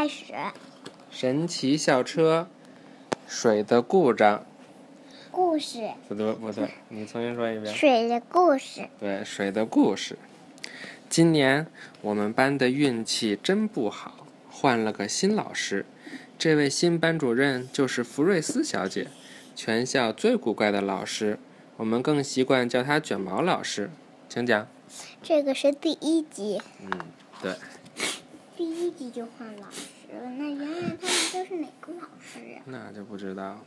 开始。神奇校车，水的故障。故事。不对，不对，你重新说一遍。水的故事。对，水的故事。今年我们班的运气真不好，换了个新老师。这位新班主任就是福瑞斯小姐，全校最古怪的老师。我们更习惯叫她卷毛老师。请讲。这个是第一集。嗯，对。第一集就换老师了，那原来他们都是哪个老师呀？那就不知道。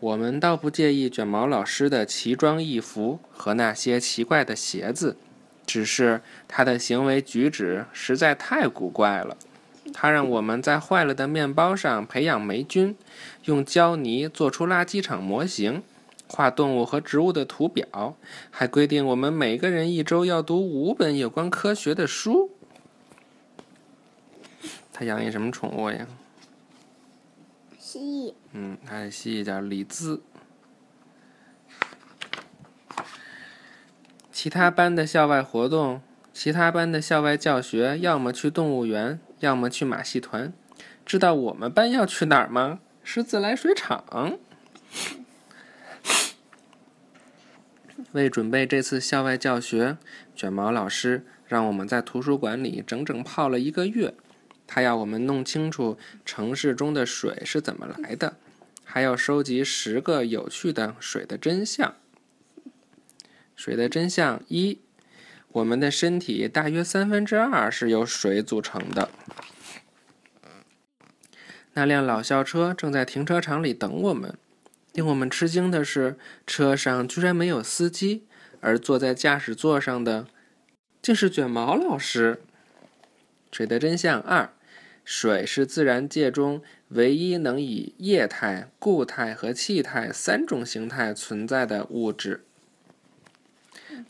我们倒不介意卷毛老师的奇装异服和那些奇怪的鞋子，只是他的行为举止实在太古怪了。他让我们在坏了的面包上培养霉菌，用胶泥做出垃圾场模型，画动物和植物的图表，还规定我们每个人一周要读五本有关科学的书。他养一什么宠物呀？蜥蜴。嗯，他的蜥蜴叫李兹。其他班的校外活动，其他班的校外教学，要么去动物园，要么去马戏团。知道我们班要去哪儿吗？是自来水厂。为准备这次校外教学，卷毛老师让我们在图书馆里整整泡了一个月。他要我们弄清楚城市中的水是怎么来的，还要收集十个有趣的水的真相。水的真相一：我们的身体大约三分之二是由水组成的。那辆老校车正在停车场里等我们。令我们吃惊的是，车上居然没有司机，而坐在驾驶座上的竟是卷毛老师。水的真相二。水是自然界中唯一能以液态、固态和气态三种形态存在的物质。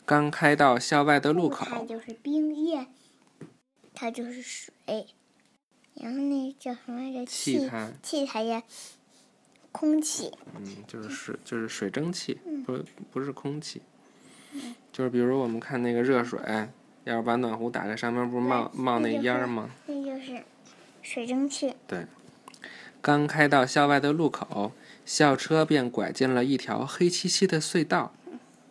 刚开到校外的路口，它就是冰液，它就是水，然后那叫什么来着？气态，气态呀，空气。嗯，就是水，就是水蒸气，不不是空气。就是比如我们看那个热水，要是把暖壶打开，上面不是冒冒那烟儿吗？那就是。水蒸气。对，刚开到校外的路口，校车便拐进了一条黑漆漆的隧道。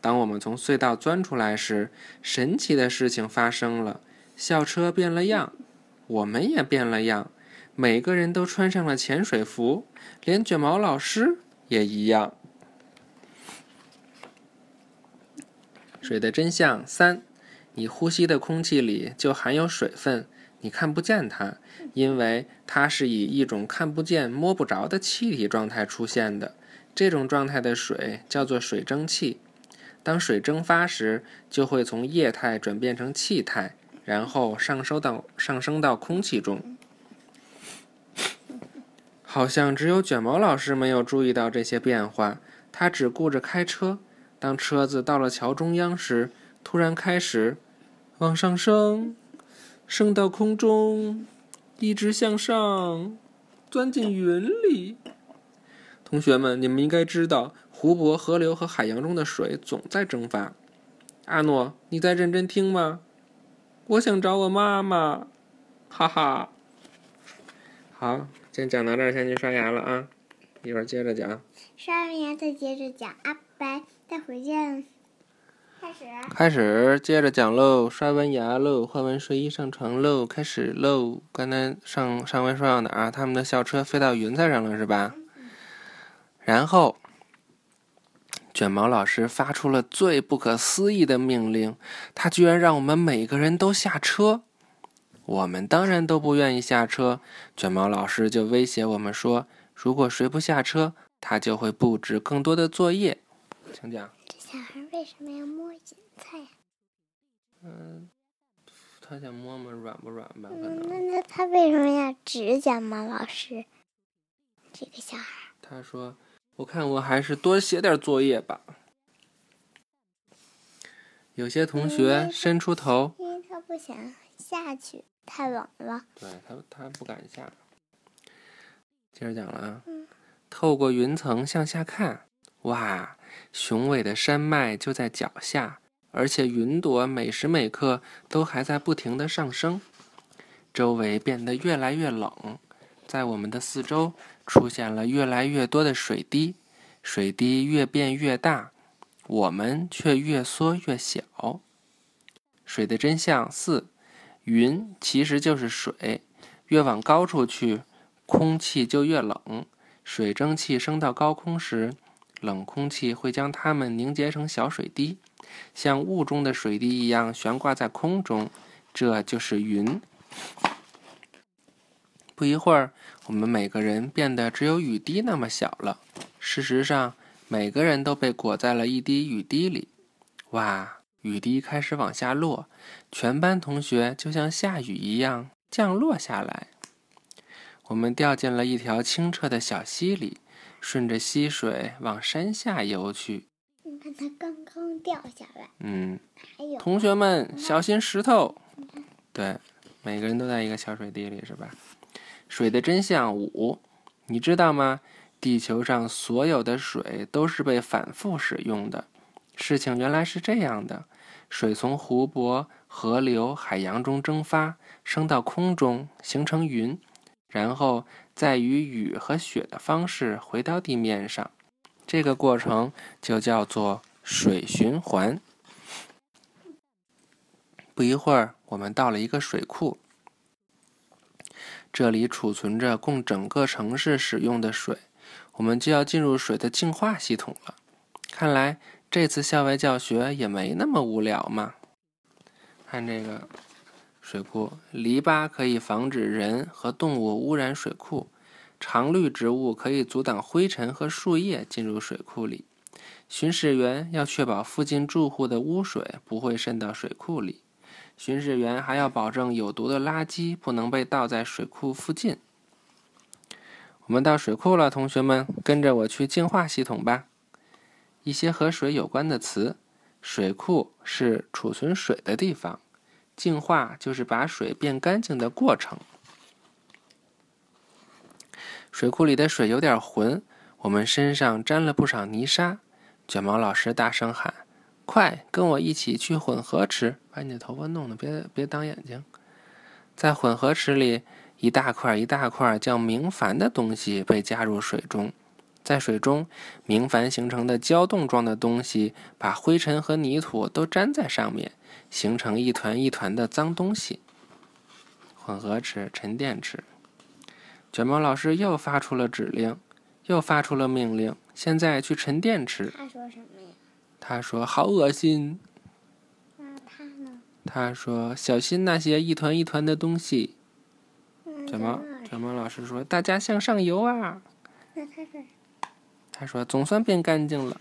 当我们从隧道钻出来时，神奇的事情发生了：校车变了样，我们也变了样，每个人都穿上了潜水服，连卷毛老师也一样。水的真相三：你呼吸的空气里就含有水分。你看不见它，因为它是以一种看不见、摸不着的气体状态出现的。这种状态的水叫做水蒸气。当水蒸发时，就会从液态转变成气态，然后上升到上升到空气中。好像只有卷毛老师没有注意到这些变化，他只顾着开车。当车子到了桥中央时，突然开始往上升。升到空中，一直向上，钻进云里。同学们，你们应该知道，湖泊、河流和海洋中的水总在蒸发。阿诺，你在认真听吗？我想找我妈妈，哈哈。好，先讲到这儿，先去刷牙了啊！一会儿接着讲。刷完牙再接着讲，阿拜，待会儿见。开始，接着讲喽。刷完牙喽，换完睡衣上床喽，开始喽。刚才上上回说到哪儿？他们的校车飞到云彩上了，是吧？然后，卷毛老师发出了最不可思议的命令，他居然让我们每个人都下车。我们当然都不愿意下车。卷毛老师就威胁我们说，如果谁不下车，他就会布置更多的作业。请讲。小孩为什么要摸云彩呀？嗯，他想摸摸软不软吧？那那他为什么要指甲吗老师？这个小孩。他说：“我看我还是多写点作业吧。”有些同学伸出头，因为他不想下去，太冷了。对他，他不敢下。接着讲了啊，透过云层向下看，哇！雄伟的山脉就在脚下，而且云朵每时每刻都还在不停的上升。周围变得越来越冷，在我们的四周出现了越来越多的水滴，水滴越变越大，我们却越缩越小。水的真相四：云其实就是水，越往高处去，空气就越冷。水蒸气升到高空时，冷空气会将它们凝结成小水滴，像雾中的水滴一样悬挂在空中，这就是云。不一会儿，我们每个人变得只有雨滴那么小了。事实上，每个人都被裹在了一滴雨滴里。哇！雨滴开始往下落，全班同学就像下雨一样降落下来。我们掉进了一条清澈的小溪里，顺着溪水往山下游去。你看，它刚刚掉下来。嗯，还有同学们小心石头。对，每个人都在一个小水滴里，是吧？水的真相五，你知道吗？地球上所有的水都是被反复使用的。事情原来是这样的：水从湖泊、河流、海洋中蒸发，升到空中，形成云。然后再以雨和雪的方式回到地面上，这个过程就叫做水循环。不一会儿，我们到了一个水库，这里储存着供整个城市使用的水。我们就要进入水的净化系统了。看来这次校外教学也没那么无聊嘛。看这个。水库篱笆可以防止人和动物污染水库，常绿植物可以阻挡灰尘和树叶进入水库里。巡视员要确保附近住户的污水不会渗到水库里。巡视员还要保证有毒的垃圾不能被倒在水库附近。我们到水库了，同学们，跟着我去净化系统吧。一些和水有关的词：水库是储存水的地方。净化就是把水变干净的过程。水库里的水有点浑，我们身上沾了不少泥沙。卷毛老师大声喊：“快，跟我一起去混合池，把你的头发弄得别别挡眼睛。”在混合池里，一大块一大块叫明矾的东西被加入水中。在水中，明矾形成的胶冻状的东西把灰尘和泥土都粘在上面。形成一团一团的脏东西。混合池、沉淀池。卷毛老师又发出了指令，又发出了命令。现在去沉淀池。他说什么呀？他说：“好恶心。”那他呢？他说：“小心那些一团一团的东西。”卷毛卷毛老师说：“大家向上游啊！”那他说：“他说总算变干净了，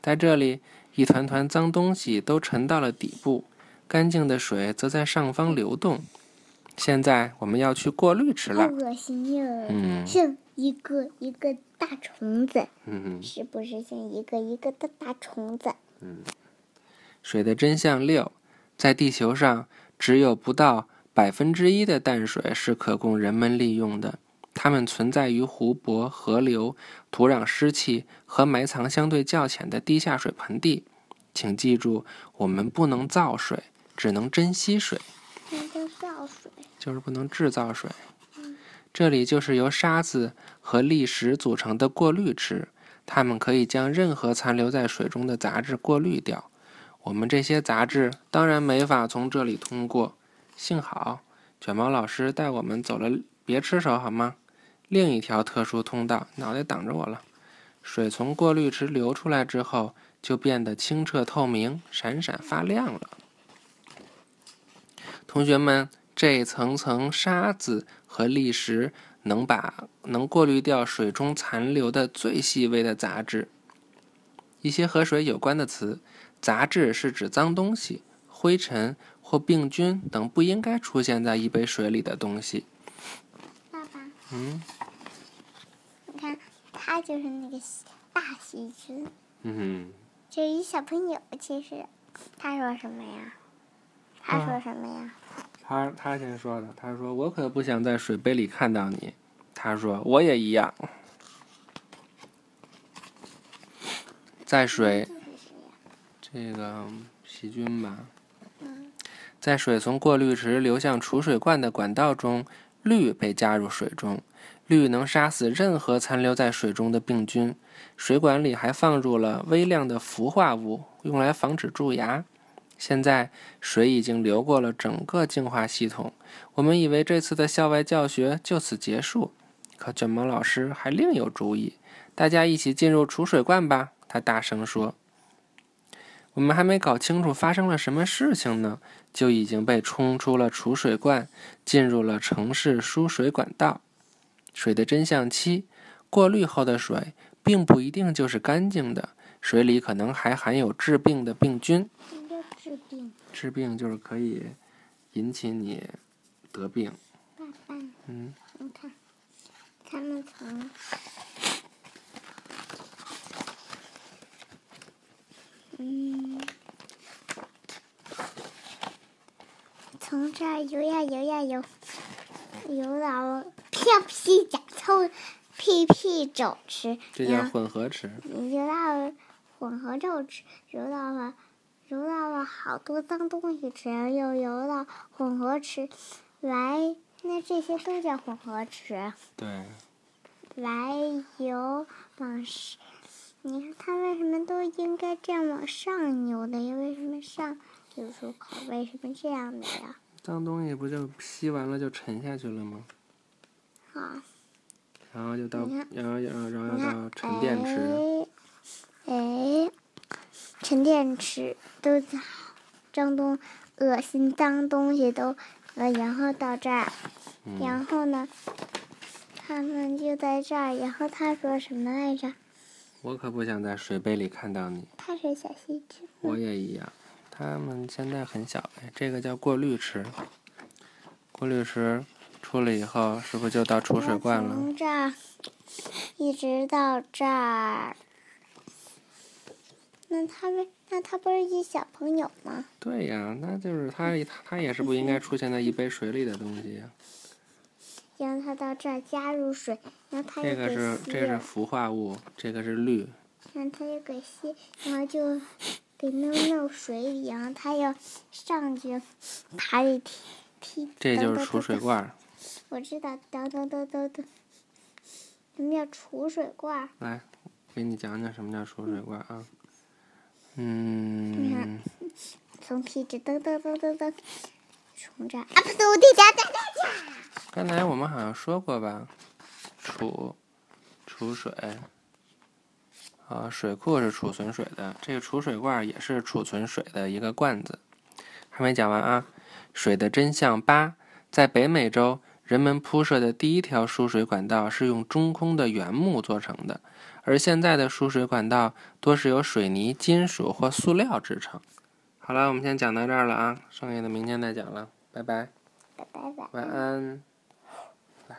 在这里。”一团团脏东西都沉到了底部，干净的水则在上方流动。现在我们要去过滤池了。恶心呀！嗯，像一个一个大虫子。嗯是不是像一个一个的大虫子？嗯。水的真相六：在地球上，只有不到百分之一的淡水是可供人们利用的。它们存在于湖泊、河流、土壤湿气和埋藏相对较浅的地下水盆地。请记住，我们不能造水，只能珍惜水。造水就是不能制造水。这里就是由沙子和砾石组成的过滤池，它们可以将任何残留在水中的杂质过滤掉。我们这些杂质当然没法从这里通过。幸好卷毛老师带我们走了，别吃手好吗？另一条特殊通道，脑袋挡着我了。水从过滤池流出来之后，就变得清澈透明、闪闪发亮了。同学们，这层层沙子和砾石能把能过滤掉水中残留的最细微的杂质。一些和水有关的词：杂质是指脏东西、灰尘或病菌等不应该出现在一杯水里的东西。嗯，你看，他就是那个大细菌。嗯哼，这一小朋友，其实他说什么呀？他说什么呀？他他先说的，他说：“我可不想在水杯里看到你。”他说：“我也一样。”在水，这个细菌吧。在水从过滤池流向储水罐的管道中，氯被加入水中。氯能杀死任何残留在水中的病菌。水管里还放入了微量的氟化物，用来防止蛀牙。现在水已经流过了整个净化系统。我们以为这次的校外教学就此结束，可卷毛老师还另有主意。大家一起进入储水罐吧！他大声说。我们还没搞清楚发生了什么事情呢，就已经被冲出了储水罐，进入了城市输水管道。水的真相七：过滤后的水并不一定就是干净的，水里可能还含有致病的病菌。什么叫治病？治病就是可以引起你得病。爸爸，嗯，你看，他们从嗯，从这游呀游呀游，游到屁屁甲臭屁屁肘吃，这叫混合吃。游到混合咒池，游到了游到了好多脏东西吃，又游到混合池来，那这些都叫混合池。对，来游往上，你看它为什么都应该这样往上游的呀？为什么上游出口？为什么这样的呀？脏东西不就吸完了就沉下去了吗？好，然后就到，然后然后然后到，沉淀池。哎，哎，沉淀池都在脏东、恶心脏东西都，呃，然后到这儿，嗯，然后呢，他们就在这儿，然后他说什么来着？我可不想在水杯里看到你。他是小细菌。我也一样。它们现在很小哎，这个叫过滤池。过滤池出了以后，是不是就到储水罐了？从这儿一直到这儿，那他们那他不是一小朋友吗？对呀，那就是它，它也是不应该出现在一杯水里的东西呀。让他到这儿加入水，然后他这个是吸这是，氟化物，这个是氯。然后他又给吸，然后就给弄弄水里，然后他要上去爬里踢踢。这就是储水。罐我知道，噔噔噔噔噔。什么叫储水罐儿？来，给你讲讲什么叫储水罐啊？嗯，从噔噔噔噔噔。刚才我们好像说过吧？储储水，啊，水库是储存水的，这个储水罐也是储存水的一个罐子。还没讲完啊！水的真相八，在北美洲，人们铺设的第一条输水管道是用中空的原木做成的，而现在的输水管道多是由水泥、金属或塑料制成。好了，我们先讲到这儿了啊，剩下的明天再讲了，拜拜，拜拜拜。晚安。来。